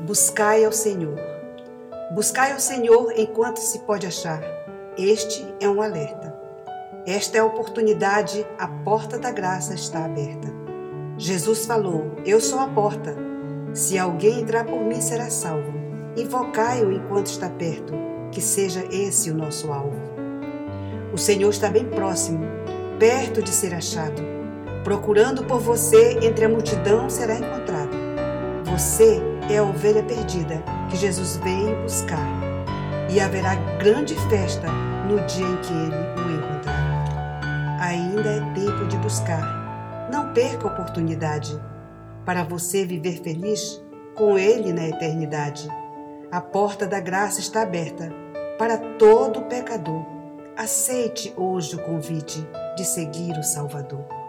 Buscai ao Senhor. Buscai ao Senhor enquanto se pode achar. Este é um alerta. Esta é a oportunidade, a porta da graça está aberta. Jesus falou: Eu sou a porta. Se alguém entrar por mim, será salvo. Invocai-o enquanto está perto, que seja esse o nosso alvo. O Senhor está bem próximo, perto de ser achado. Procurando por você entre a multidão será encontrado. Você é a ovelha perdida que Jesus veio buscar. E haverá grande festa no dia em que ele o encontrar. Ainda é tempo de buscar. Não perca a oportunidade para você viver feliz com ele na eternidade. A porta da graça está aberta para todo pecador. Aceite hoje o convite de seguir o Salvador.